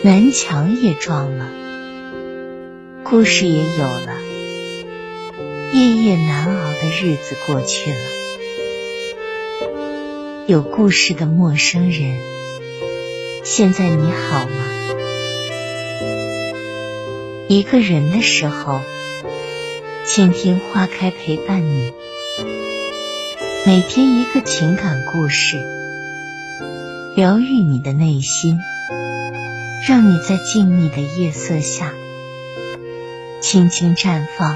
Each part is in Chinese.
南墙也撞了，故事也有了，夜夜难熬的日子过去了。有故事的陌生人，现在你好吗？一个人的时候，倾听花开陪伴你，每天一个情感故事，疗愈你的内心。让你在静谧的夜色下轻轻绽放。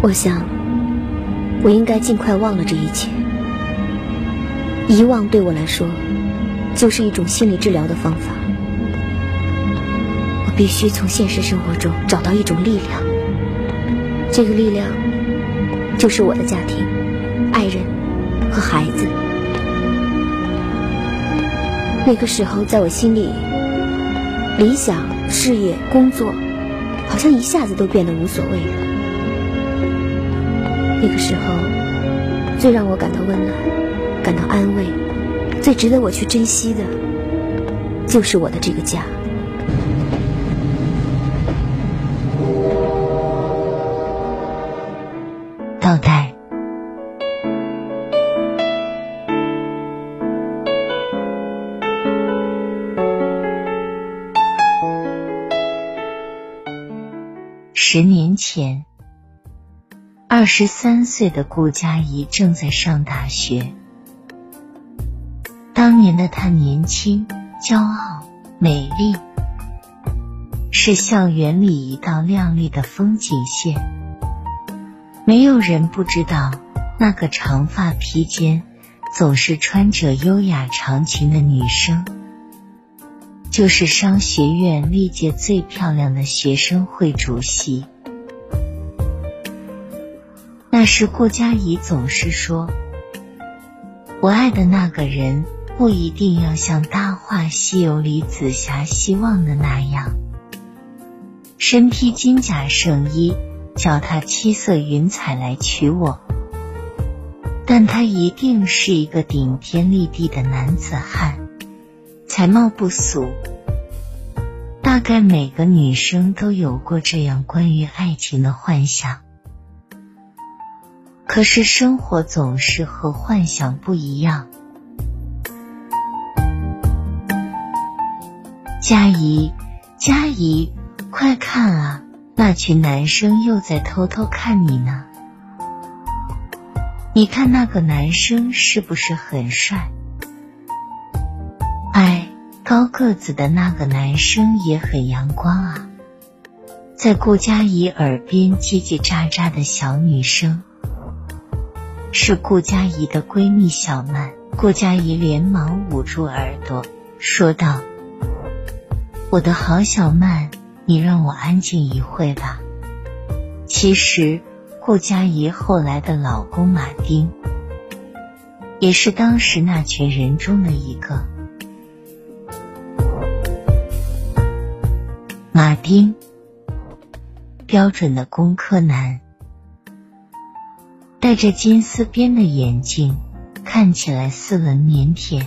我想，我应该尽快忘了这一切。遗忘对我来说，就是一种心理治疗的方法。我必须从现实生活中找到一种力量，这个力量。就是我的家庭、爱人和孩子。那个时候，在我心里，理想、事业、工作，好像一下子都变得无所谓了。那个时候，最让我感到温暖、感到安慰、最值得我去珍惜的，就是我的这个家。十年前，二十三岁的顾佳怡正在上大学。当年的她年轻、骄傲、美丽，是校园里一道亮丽的风景线。没有人不知道，那个长发披肩、总是穿着优雅长裙的女生，就是商学院历届最漂亮的学生会主席。那时顾佳怡总是说：“我爱的那个人不一定要像《大话西游》里紫霞希望的那样，身披金甲圣衣。”脚踏七色云彩来娶我，但他一定是一个顶天立地的男子汉，才貌不俗。大概每个女生都有过这样关于爱情的幻想，可是生活总是和幻想不一样。佳怡，佳怡，快看啊！那群男生又在偷偷看你呢，你看那个男生是不是很帅？哎，高个子的那个男生也很阳光啊。在顾佳怡耳边叽叽喳喳的小女生，是顾佳怡的闺蜜小曼。顾佳怡连忙捂住耳朵，说道：“我的好小曼。”你让我安静一会吧。其实，顾佳怡后来的老公马丁，也是当时那群人中的一个。马丁，标准的工科男，戴着金丝边的眼镜，看起来斯文腼腆。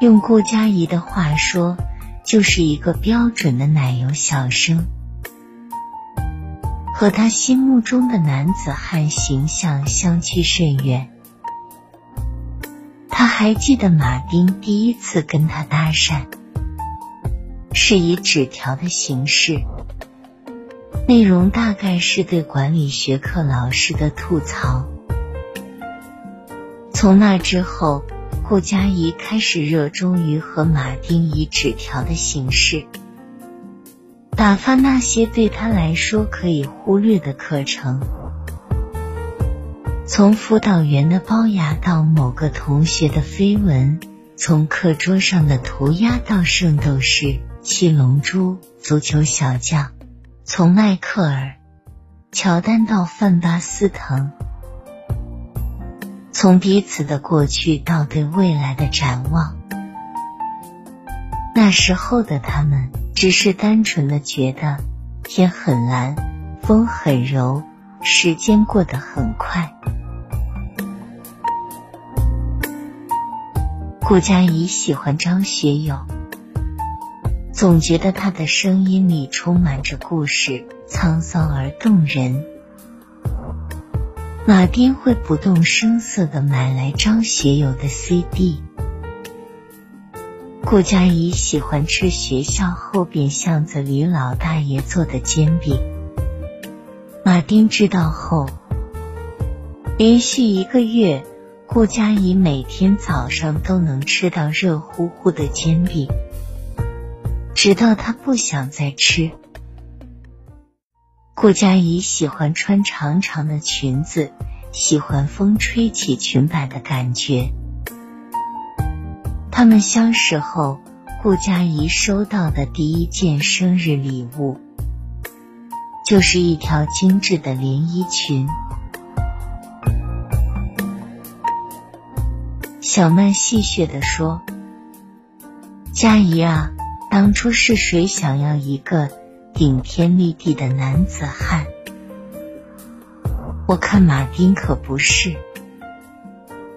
用顾佳怡的话说。就是一个标准的奶油小生，和他心目中的男子汉形象相去甚远。他还记得马丁第一次跟他搭讪，是以纸条的形式，内容大概是对管理学课老师的吐槽。从那之后。顾佳怡开始热衷于和马丁以纸条的形式打发那些对他来说可以忽略的课程，从辅导员的龅牙到某个同学的绯闻，从课桌上的涂鸦到圣斗士、七龙珠、足球小将，从迈克尔、乔丹到范巴斯滕。从彼此的过去到对未来的展望，那时候的他们只是单纯的觉得天很蓝，风很柔，时间过得很快。顾佳怡喜欢张学友，总觉得他的声音里充满着故事，沧桑而动人。马丁会不动声色的买来张学友的 CD。顾佳怡喜欢吃学校后边巷子里老大爷做的煎饼。马丁知道后，连续一个月。顾佳怡每天早上都能吃到热乎乎的煎饼，直到她不想再吃。顾佳怡喜欢穿长长的裙子，喜欢风吹起裙摆的感觉。他们相识后，顾佳怡收到的第一件生日礼物就是一条精致的连衣裙。小曼戏谑的说：“佳怡啊，当初是谁想要一个顶天立地的男子汉？我看马丁可不是。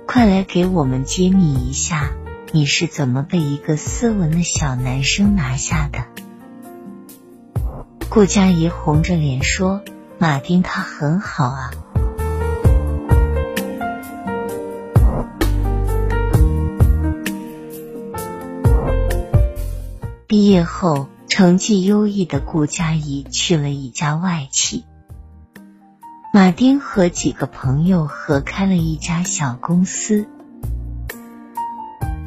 快来给我们揭秘一下，你是怎么被一个斯文的小男生拿下的？”顾佳怡红着脸说：“马丁他很好啊。”毕业后，成绩优异的顾佳怡去了一家外企。马丁和几个朋友合开了一家小公司。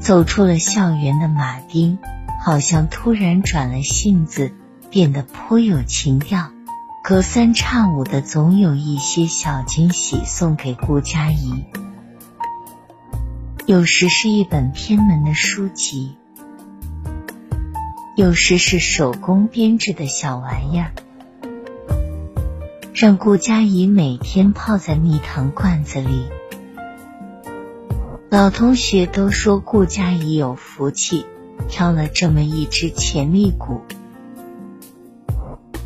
走出了校园的马丁，好像突然转了性子，变得颇有情调。隔三差五的，总有一些小惊喜送给顾佳怡。有时是一本偏门的书籍。有时是手工编织的小玩意儿，让顾佳怡每天泡在蜜糖罐子里。老同学都说顾佳怡有福气，挑了这么一只潜力股。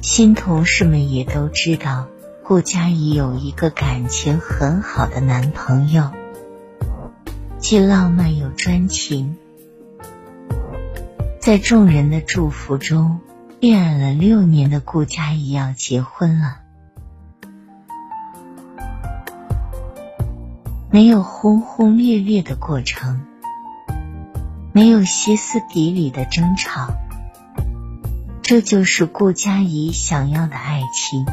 新同事们也都知道，顾佳怡有一个感情很好的男朋友，既浪漫又专情。在众人的祝福中，恋爱了六年的顾佳怡要结婚了。没有轰轰烈烈的过程，没有歇斯底里的争吵，这就是顾佳怡想要的爱情。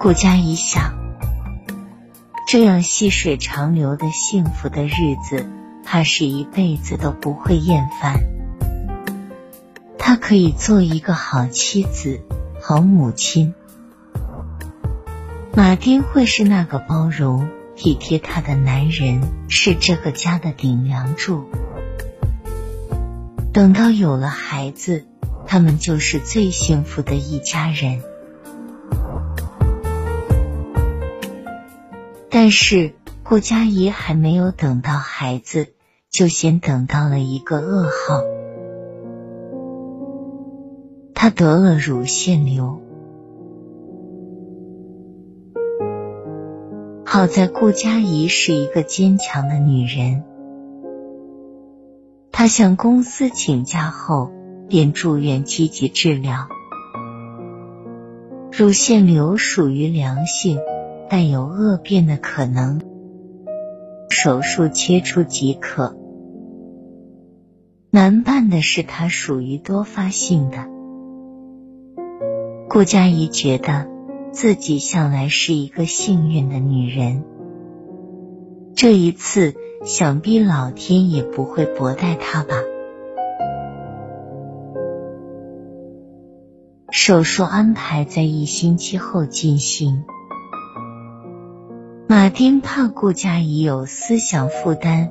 顾佳怡想，这样细水长流的幸福的日子。他是一辈子都不会厌烦。他可以做一个好妻子、好母亲。马丁会是那个包容、体贴他的男人，是这个家的顶梁柱。等到有了孩子，他们就是最幸福的一家人。但是顾佳怡还没有等到孩子。就先等到了一个噩耗，她得了乳腺瘤。好在顾佳怡是一个坚强的女人，她向公司请假后便住院积极治疗。乳腺瘤属于良性，但有恶变的可能，手术切除即可。难办的是，它属于多发性的。顾佳怡觉得自己向来是一个幸运的女人，这一次想必老天也不会薄待她吧。手术安排在一星期后进行。马丁怕顾佳怡有思想负担。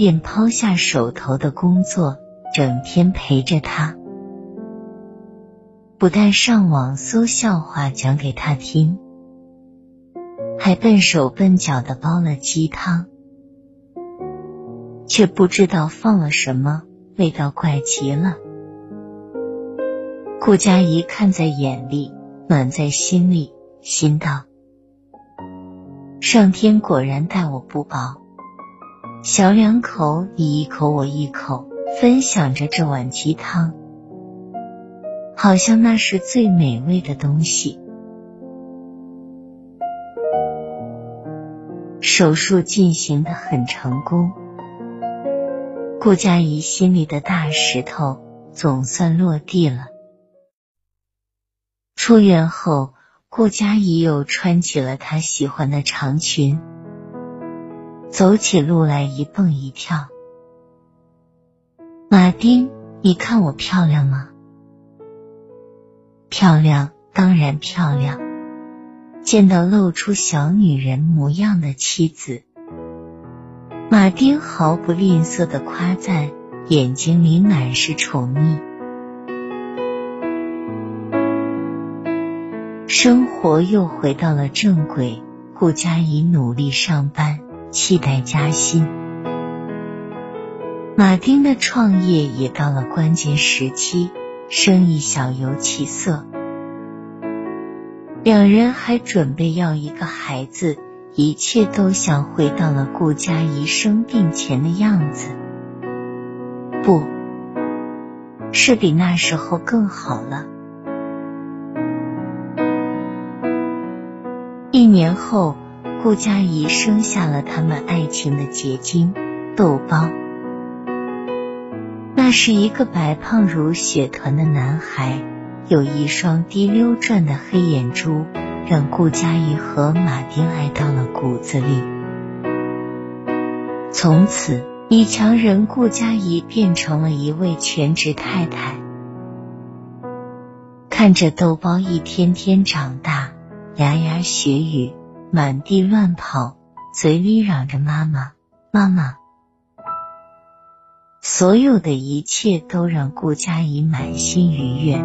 便抛下手头的工作，整天陪着他。不但上网搜笑话讲给他听，还笨手笨脚的煲了鸡汤，却不知道放了什么，味道怪极了。顾佳怡看在眼里，暖在心里，心道：上天果然待我不薄。小两口你一口我一口，分享着这碗鸡汤，好像那是最美味的东西。手术进行的很成功，顾佳怡心里的大石头总算落地了。出院后，顾佳怡又穿起了她喜欢的长裙，走起路来一蹦一跳。马丁，你看我漂亮吗？漂亮，当然漂亮。见到露出小女人模样的妻子，马丁毫不吝啬的夸赞，眼睛里满是宠溺。生活又回到了正轨，顾佳怡努力上班，期待加薪。马丁的创业也到了关键时期，生意小有起色。两人还准备要一个孩子，一切都像回到了顾佳怡生病前的样子，不是比那时候更好了。一年后，顾佳怡生下了他们爱情的结晶豆包，那是一个白胖如雪团的男孩。有一双滴溜转的黑眼珠，让顾佳怡和马丁爱到了骨子里。从此，女强人顾佳怡变成了一位全职太太。看着豆包一天天长大，牙牙学语，满地乱跑，嘴里嚷着妈妈妈妈，所有的一切都让顾佳怡满心愉悦。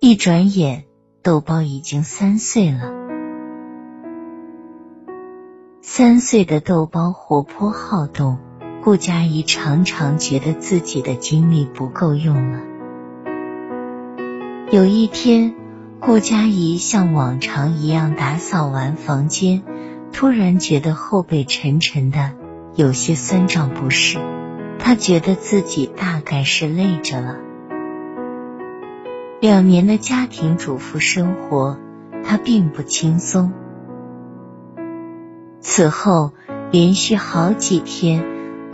一转眼，豆包已经三岁了。三岁的豆包活泼好动，顾佳怡常常觉得自己的精力不够用了。有一天，顾佳怡像往常一样打扫完房间，突然觉得后背沉沉的，有些酸胀不适。她觉得自己大概是累着了。两年的家庭主妇生活，她并不轻松。此后连续好几天，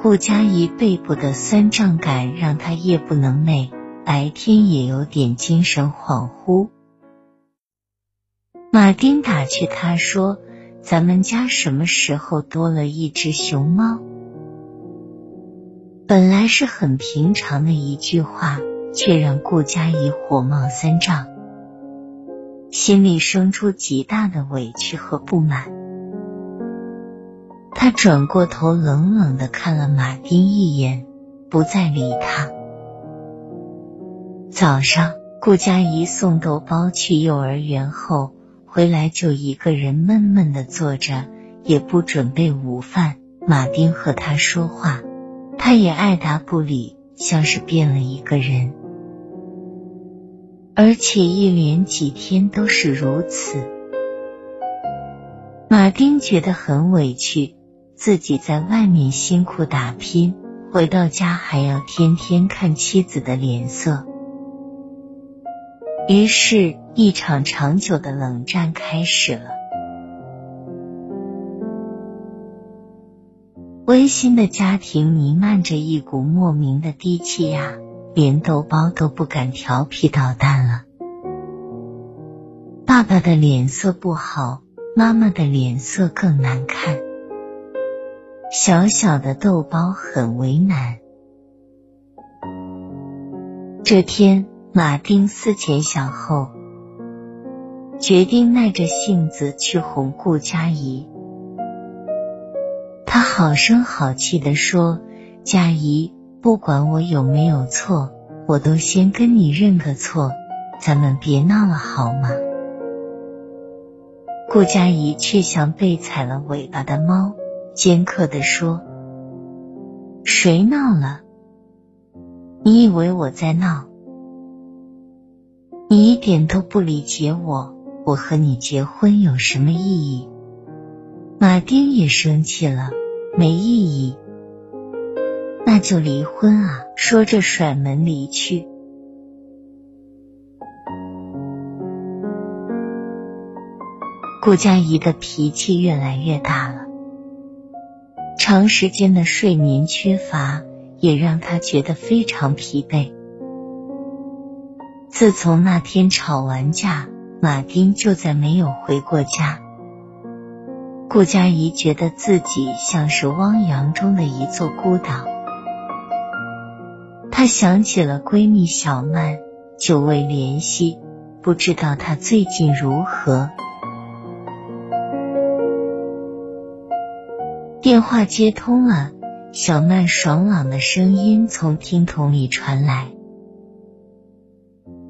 顾佳怡背部的酸胀感让她夜不能寐，白天也有点精神恍惚。马丁打趣她说：“咱们家什么时候多了一只熊猫？”本来是很平常的一句话。却让顾佳怡火冒三丈，心里生出极大的委屈和不满。他转过头，冷冷的看了马丁一眼，不再理他。早上，顾佳怡送豆包去幼儿园后回来，就一个人闷闷的坐着，也不准备午饭。马丁和他说话，他也爱答不理，像是变了一个人。而且一连几天都是如此，马丁觉得很委屈，自己在外面辛苦打拼，回到家还要天天看妻子的脸色，于是，一场长久的冷战开始了。温馨的家庭弥漫着一股莫名的低气压。连豆包都不敢调皮捣蛋了。爸爸的脸色不好，妈妈的脸色更难看。小小的豆包很为难。这天，马丁思前想后，决定耐着性子去哄顾佳怡。他好声好气的说：“佳怡。”不管我有没有错，我都先跟你认个错，咱们别闹了好吗？顾佳怡却像被踩了尾巴的猫，尖刻的说：“谁闹了？你以为我在闹？你一点都不理解我，我和你结婚有什么意义？马丁也生气了，没意义，那就离婚啊！说着甩门离去。顾佳怡的脾气越来越大了，长时间的睡眠缺乏也让她觉得非常疲惫。自从那天吵完架，马丁就再没有回过家。顾佳怡觉得自己像是汪洋中的一座孤岛。她想起了闺蜜小曼，久未联系，不知道她最近如何。电话接通了，小曼爽朗的声音从听筒里传来。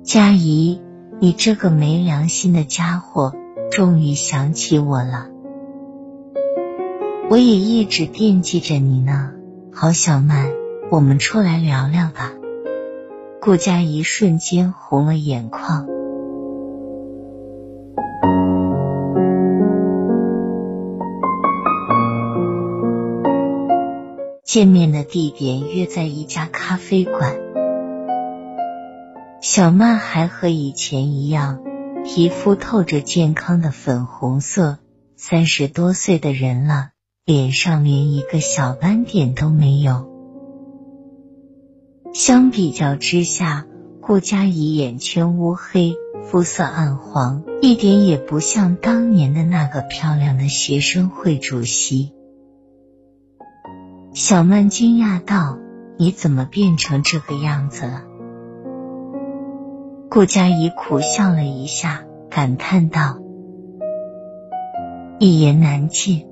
佳怡，你这个没良心的家伙，终于想起我了。我也一直惦记着你呢。好，小曼，我们出来聊聊吧。顾佳怡瞬间红了眼眶。见面的地点约在一家咖啡馆。小曼还和以前一样，皮肤透着健康的粉红色，三十多岁的人了，脸上连一个小斑点都没有。相比较之下，顾佳怡眼圈乌黑，肤色暗黄，一点也不像当年的那个漂亮的学生会主席。小曼惊讶道：“你怎么变成这个样子了？”顾佳怡苦笑了一下，感叹道：“一言难尽。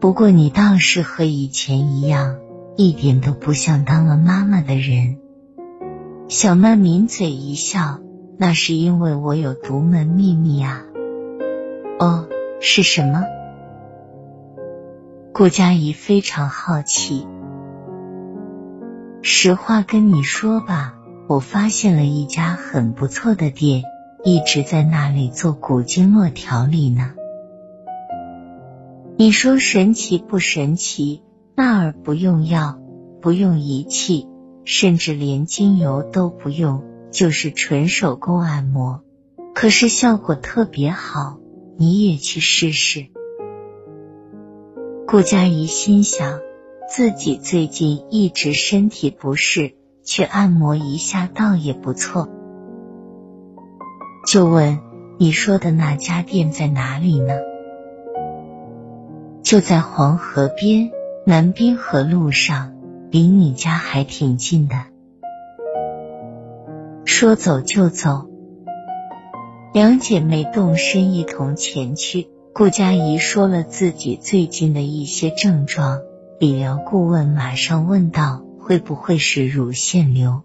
不过你倒是和以前一样，一点都不像当了妈妈的人。”小曼抿嘴一笑：“那是因为我有独门秘密啊。”“哦，是什么？”顾佳怡非常好奇。实话跟你说吧，我发现了一家很不错的店，一直在那里做古经络调理呢。你说神奇不神奇？那儿不用药，不用仪器，甚至连精油都不用，就是纯手工按摩，可是效果特别好。你也去试试。顾佳怡心想。自己最近一直身体不适，去按摩一下倒也不错。就问你说的那家店在哪里呢？就在黄河边南滨河路上，离你家还挺近的。说走就走，两姐妹动身一同前去。顾佳怡说了自己最近的一些症状。理疗顾问马上问道：“会不会是乳腺瘤？”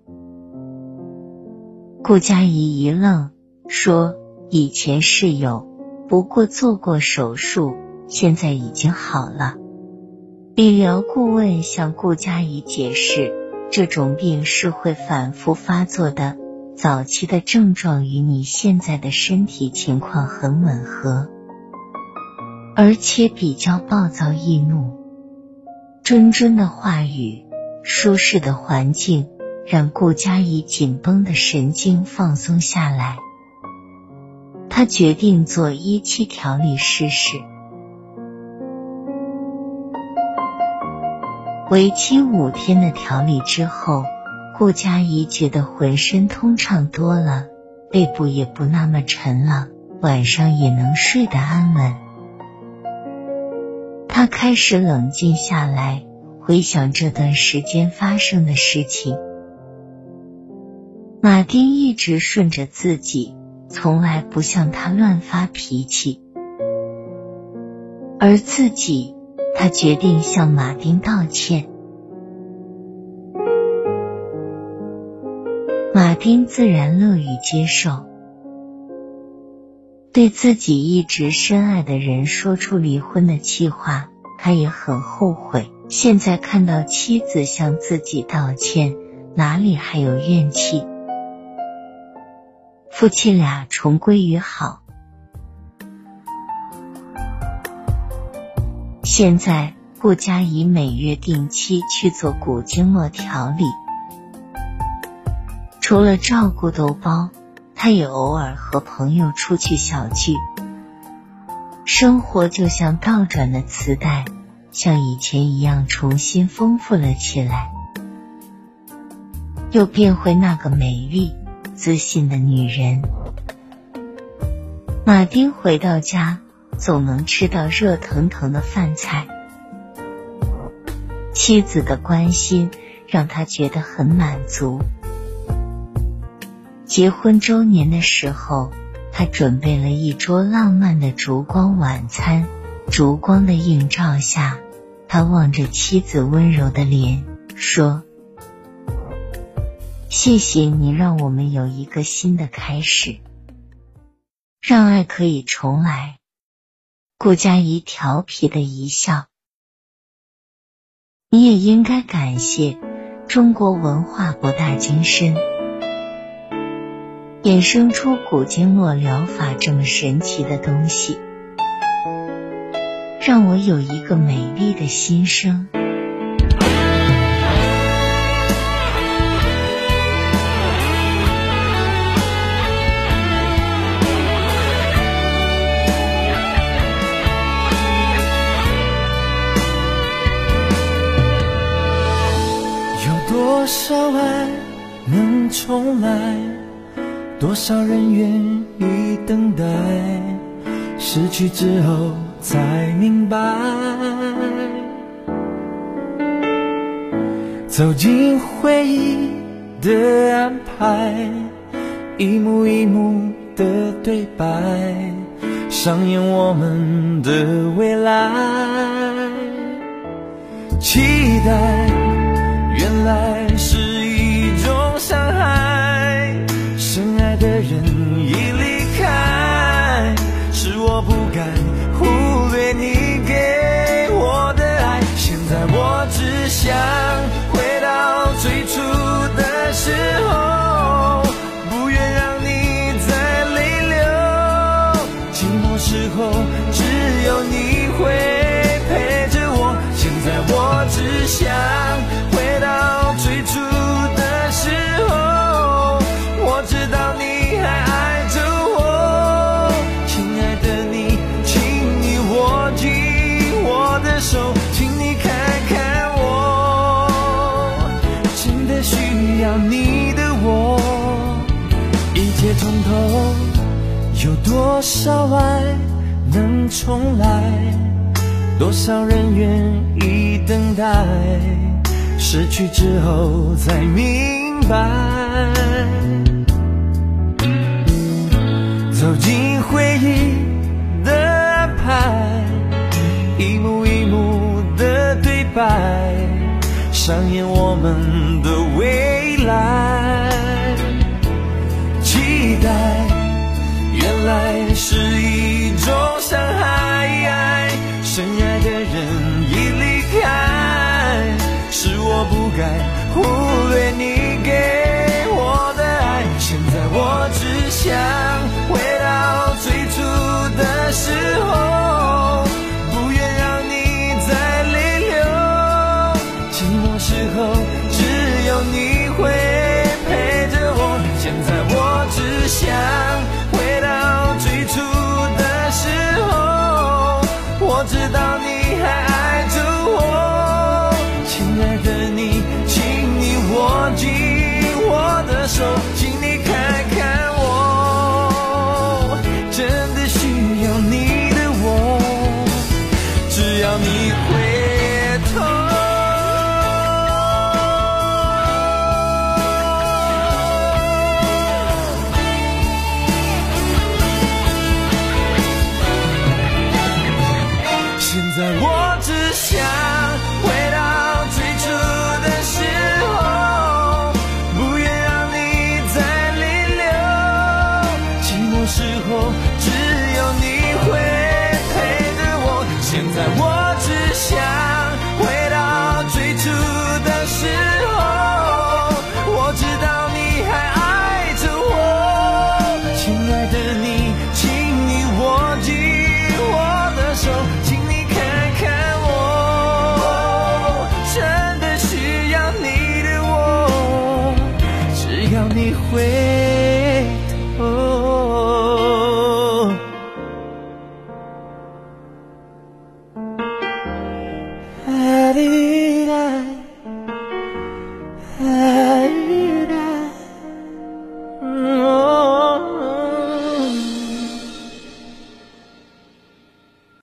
顾佳怡一愣，说：“以前是有，不过做过手术，现在已经好了。”理疗顾问向顾佳怡解释：“这种病是会反复发作的，早期的症状与你现在的身体情况很吻合，而且比较暴躁易怒。”谆谆的话语，舒适的环境，让顾佳怡紧绷的神经放松下来。他决定做一期调理试试。为期五天的调理之后，顾佳怡觉得浑身通畅多了，背部也不那么沉了，晚上也能睡得安稳。他开始冷静下来，回想这段时间发生的事情。马丁一直顺着自己，从来不向他乱发脾气，而自己，他决定向马丁道歉。马丁自然乐于接受，对自己一直深爱的人说出离婚的气话。他也很后悔。现在看到妻子向自己道歉，哪里还有怨气？夫妻俩重归于好。现在顾佳怡每月定期去做骨经络调理，除了照顾豆包，他也偶尔和朋友出去小聚。生活就像倒转的磁带，像以前一样重新丰富了起来，又变回那个美丽、自信的女人。马丁回到家，总能吃到热腾腾的饭菜。妻子的关心让他觉得很满足。结婚周年的时候。他准备了一桌浪漫的烛光晚餐，烛光的映照下，他望着妻子温柔的脸，说：“谢谢你让我们有一个新的开始，让爱可以重来。”顾佳怡调皮的一笑：“你也应该感谢中国文化博大精深。”衍生出古经络疗法这么神奇的东西，让我有一个美丽的心声。有多少爱能重来？多少人愿意等待，失去之后才明白。走进回忆的安排，一幕一幕的对白，上演我们的未来。期待，原来是有多少爱能重来？多少人愿意等待？失去之后才明白。走进回忆的安排，一幕一幕的对白，上演我们的未来。原来是一种伤害。深爱的人已离开，是我不该忽略你给我的爱。现在我只想。